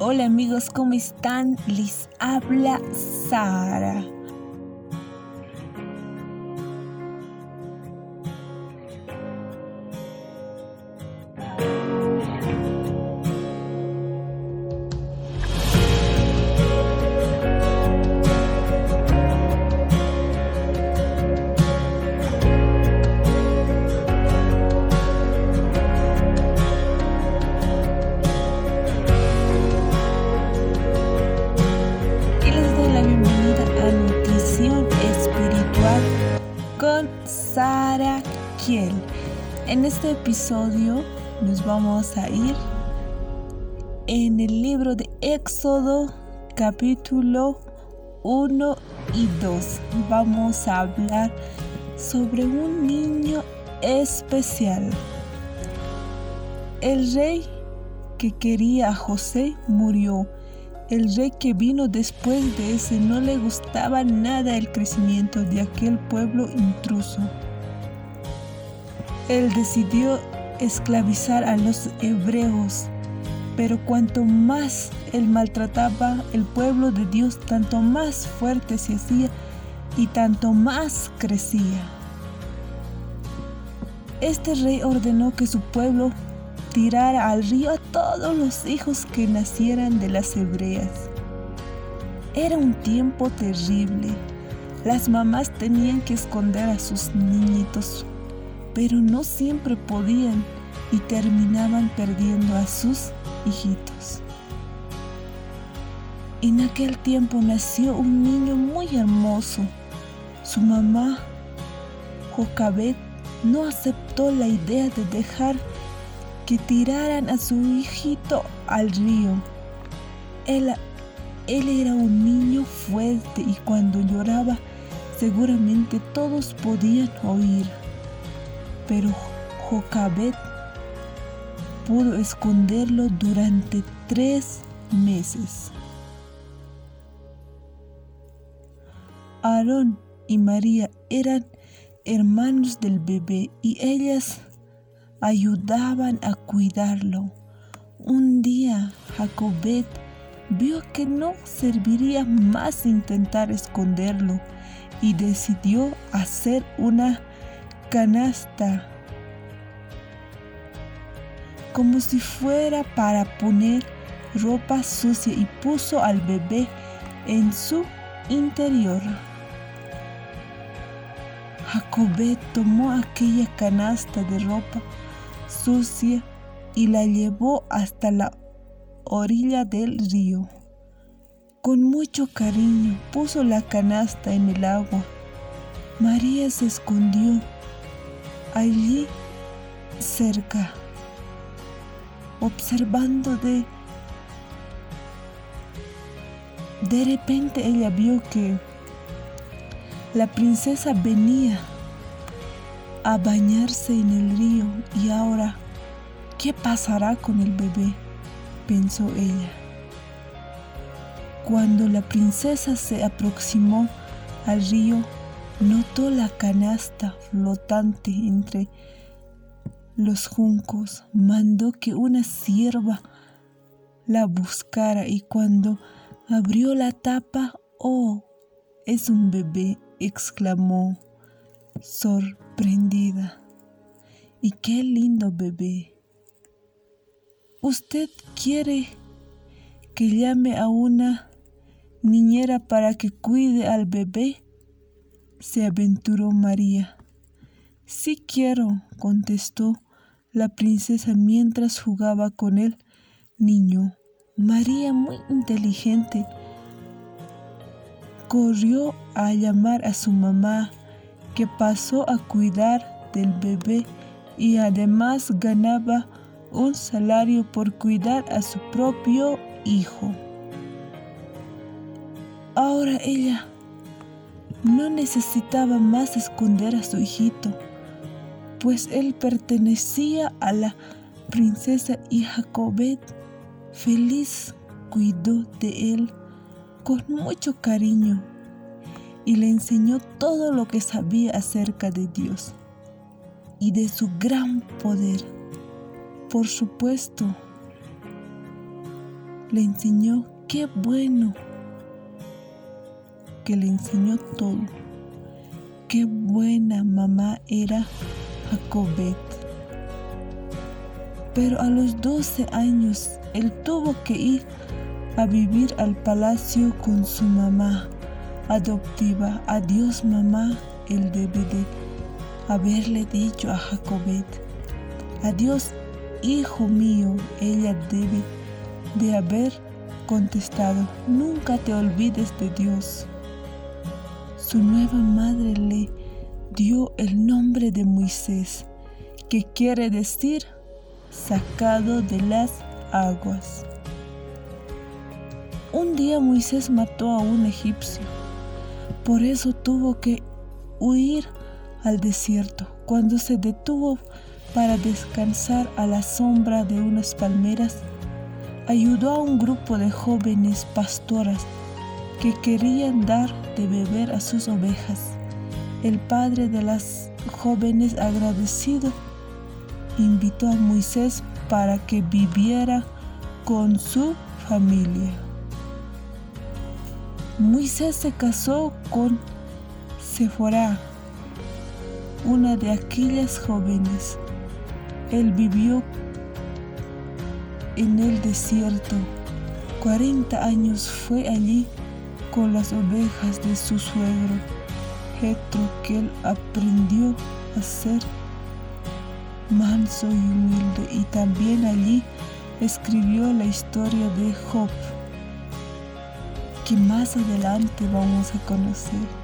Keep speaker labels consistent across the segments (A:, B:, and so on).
A: Hola amigos, ¿cómo están? Les habla Sara. Episodio nos vamos a ir en el libro de Éxodo capítulo 1 y 2. Vamos a hablar sobre un niño especial. El rey que quería a José murió. El rey que vino después de ese no le gustaba nada el crecimiento de aquel pueblo intruso. Él decidió esclavizar a los hebreos, pero cuanto más él maltrataba el pueblo de Dios, tanto más fuerte se hacía y tanto más crecía. Este rey ordenó que su pueblo tirara al río a todos los hijos que nacieran de las hebreas. Era un tiempo terrible. Las mamás tenían que esconder a sus niñitos, pero no siempre podían y terminaban perdiendo a sus hijitos. En aquel tiempo nació un niño muy hermoso. Su mamá, Jocabet, no aceptó la idea de dejar que tiraran a su hijito al río. Él, él era un niño fuerte y cuando lloraba seguramente todos podían oír. Pero Jocabet pudo esconderlo durante tres meses. Aarón y María eran hermanos del bebé y ellas ayudaban a cuidarlo. Un día Jacobet vio que no serviría más intentar esconderlo y decidió hacer una canasta como si fuera para poner ropa sucia y puso al bebé en su interior. Jacobet tomó aquella canasta de ropa sucia y la llevó hasta la orilla del río. Con mucho cariño puso la canasta en el agua. María se escondió allí cerca, observando de... De repente ella vio que la princesa venía a bañarse en el río y ahora, ¿qué pasará con el bebé? pensó ella. Cuando la princesa se aproximó al río, notó la canasta flotante entre los juncos, mandó que una sierva la buscara y cuando abrió la tapa, oh, es un bebé, exclamó sorprendida. Y qué lindo bebé. ¿Usted quiere que llame a una niñera para que cuide al bebé? Se aventuró María. Sí quiero, contestó la princesa mientras jugaba con el niño. María, muy inteligente, corrió a llamar a su mamá, que pasó a cuidar del bebé y además ganaba un salario por cuidar a su propio hijo. Ahora ella no necesitaba más esconder a su hijito, pues él pertenecía a la princesa y Jacobet feliz cuidó de él con mucho cariño y le enseñó todo lo que sabía acerca de Dios y de su gran poder. Por supuesto, le enseñó qué bueno, que le enseñó todo. Qué buena mamá era Jacobet. Pero a los 12 años él tuvo que ir a vivir al palacio con su mamá adoptiva. Adiós mamá, él debe de haberle dicho a Jacobet. Adiós hijo mío, ella debe de haber contestado. Nunca te olvides de Dios su nueva madre le dio el nombre de Moisés, que quiere decir sacado de las aguas. Un día Moisés mató a un egipcio, por eso tuvo que huir al desierto. Cuando se detuvo para descansar a la sombra de unas palmeras, ayudó a un grupo de jóvenes pastoras que querían dar de beber a sus ovejas. El padre de las jóvenes agradecido invitó a Moisés para que viviera con su familia. Moisés se casó con Sephora, una de aquellas jóvenes. Él vivió en el desierto. 40 años fue allí con las ovejas de su suegro, Jetro, que él aprendió a ser manso y humilde, y también allí escribió la historia de Job, que más adelante vamos a conocer.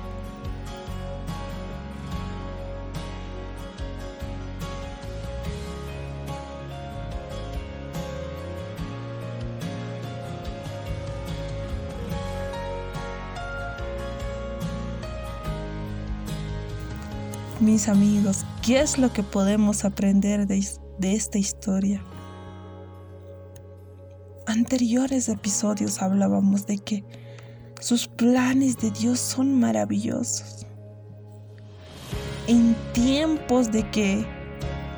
A: Mis amigos, ¿qué es lo que podemos aprender de, esta historia? Anteriores episodios hablábamos de que sus planes de Dios son maravillosos. En tiempos de que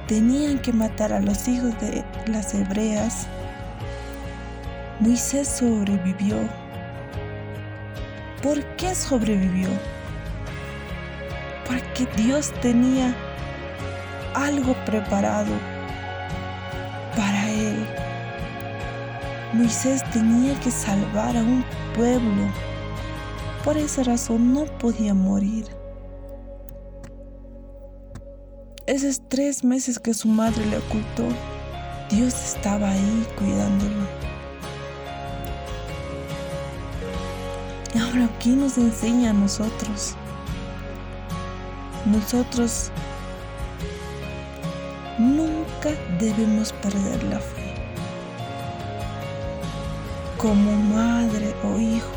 A: tenían que matar a los hijos de las hebreas, Moisés sobrevivió. ¿Por qué sobrevivió? Porque Dios tenía algo preparado para él. Moisés tenía que salvar a un pueblo. Por esa razón no podía morir. Esos tres meses que su madre le ocultó, Dios estaba ahí cuidándolo. Ahora, ¿qué nos enseña a nosotros? Nosotros nunca debemos perder la fe. Como madre o hijo,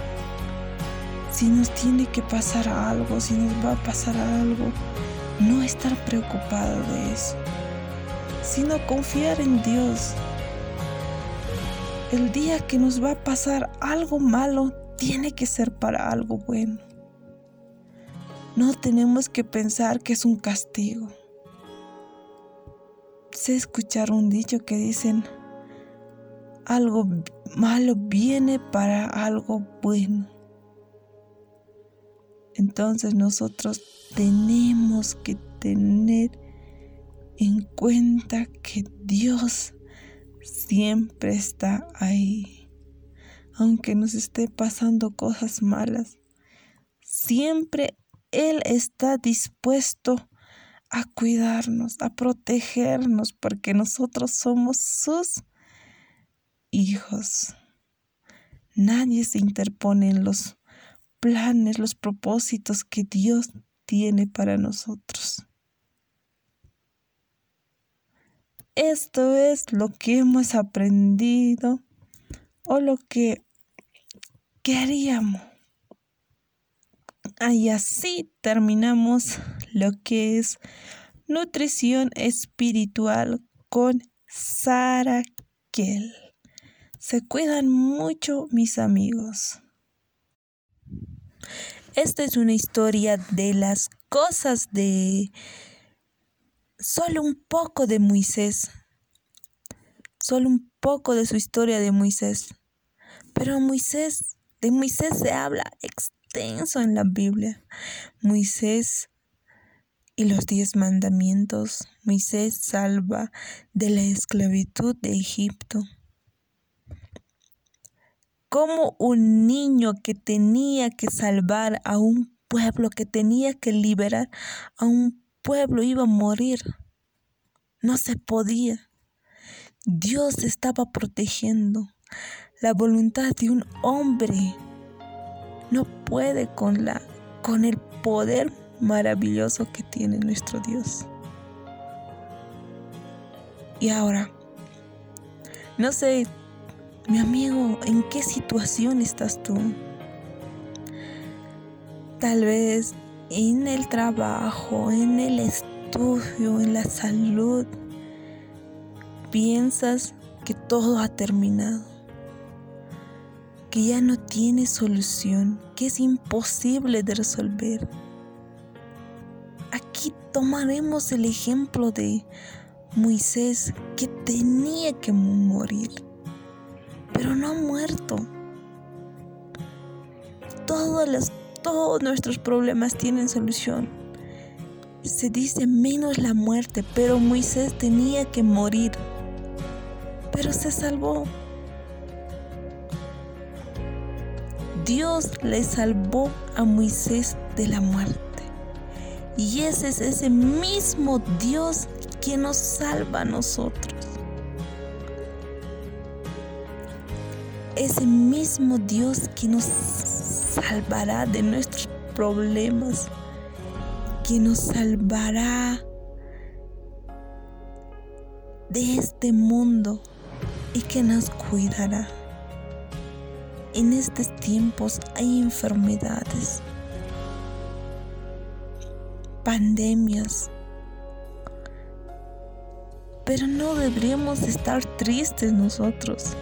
A: si nos tiene que pasar algo, si nos va a pasar algo, no estar preocupado de eso, sino confiar en Dios. El día que nos va a pasar algo malo, tiene que ser para algo bueno. No tenemos que pensar que es un castigo. Sé escuchar un dicho que dicen, algo malo viene para algo bueno. Entonces nosotros tenemos que tener en cuenta que Dios siempre está ahí. Aunque nos esté pasando cosas malas, siempre él está dispuesto a cuidarnos, a protegernos, porque nosotros somos sus hijos. Nadie se interpone en los planes, los propósitos que Dios tiene para nosotros. Esto es lo que hemos aprendido o lo que queríamos y así terminamos lo que es nutrición espiritual con Sara Kell. Se cuidan mucho mis amigos. Esta es una historia de las cosas de solo un poco de Moisés. Solo un poco de su historia de Moisés. Pero Moisés, de Moisés se habla extenso en la Biblia. Moisés y los diez mandamientos. Moisés salva de la esclavitud de Egipto. Como un niño que tenía que salvar a un pueblo, que tenía que liberar a un pueblo, iba a morir. No se podía. Dios estaba protegiendo. La voluntad de un hombre no puede con la con el poder maravilloso que tiene nuestro Dios. Y ahora, no sé, mi amigo, ¿en qué situación estás tú? Tal vez en el trabajo, en el estudio, en la salud, piensas que todo ha terminado, que ya no tiene solución, que es imposible de resolver. Aquí tomaremos el ejemplo de Moisés que tenía que morir, pero no ha muerto. Todos, todos nuestros problemas tienen solución. Se dice menos la muerte, pero Moisés tenía que morir, pero se salvó. Dios le salvó a Moisés de la muerte. Y ese es ese mismo Dios que nos salva a nosotros. Ese mismo Dios que nos salvará de nuestros problemas, que nos salvará de este mundo y que nos cuidará. En estos tiempos hay enfermedades, pandemias. Pero no deberíamos estar tristes nosotros.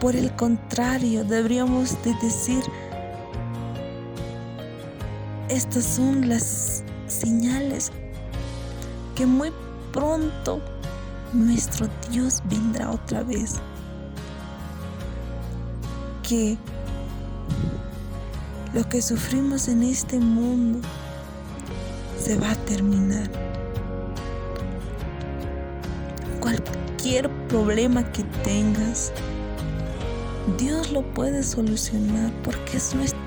A: Por el contrario, deberíamos de decir, estas son las señales que muy pronto nuestro Dios vendrá otra vez. Que lo que sufrimos en este mundo se va a terminar. Cualquier problema que tengas, Dios lo puede solucionar porque es nuestro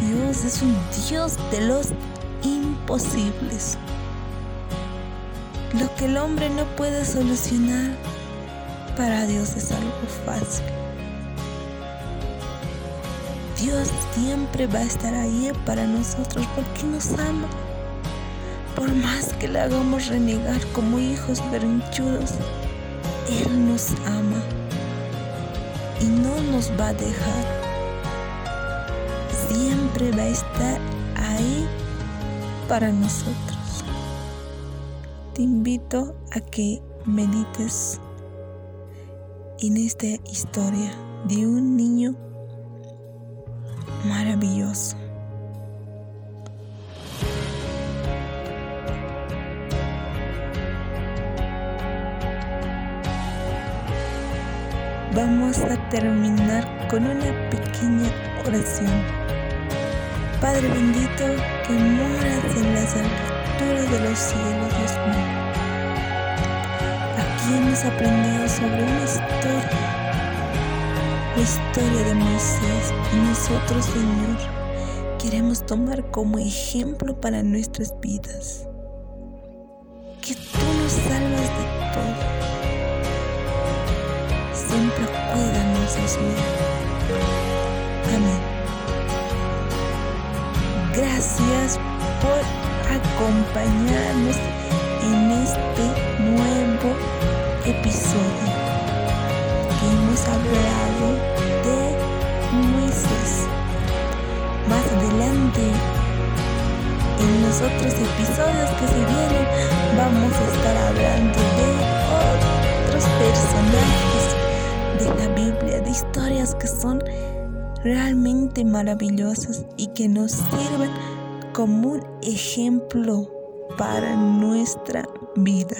A: Dios, es un Dios de los imposibles. Lo que el hombre no puede solucionar, para Dios es algo fácil. Dios siempre va a estar ahí para nosotros porque nos ama. Por más que le hagamos renegar como hijos berrinchudos, Él nos ama y no nos va a dejar. Siempre va a estar ahí para nosotros. Te invito a que medites en esta historia de un niño maravilloso. Vamos a terminar con una pequeña oración. Padre bendito que moras en las alturas de los cielos, Dios mío. Aquí hemos aprendido sobre una historia la historia de Moisés y nosotros, Señor, queremos tomar como ejemplo para nuestras vidas. Que tú nos salvas de todo. Siempre cuídanos, mío. Amén. Gracias por acompañarnos en este nuevo episodio hemos hablado de Moisés. Más adelante, en los otros episodios que se vienen, vamos a estar hablando de otros personajes de la Biblia, de historias que son realmente maravillosas y que nos sirven como un ejemplo para nuestra vida.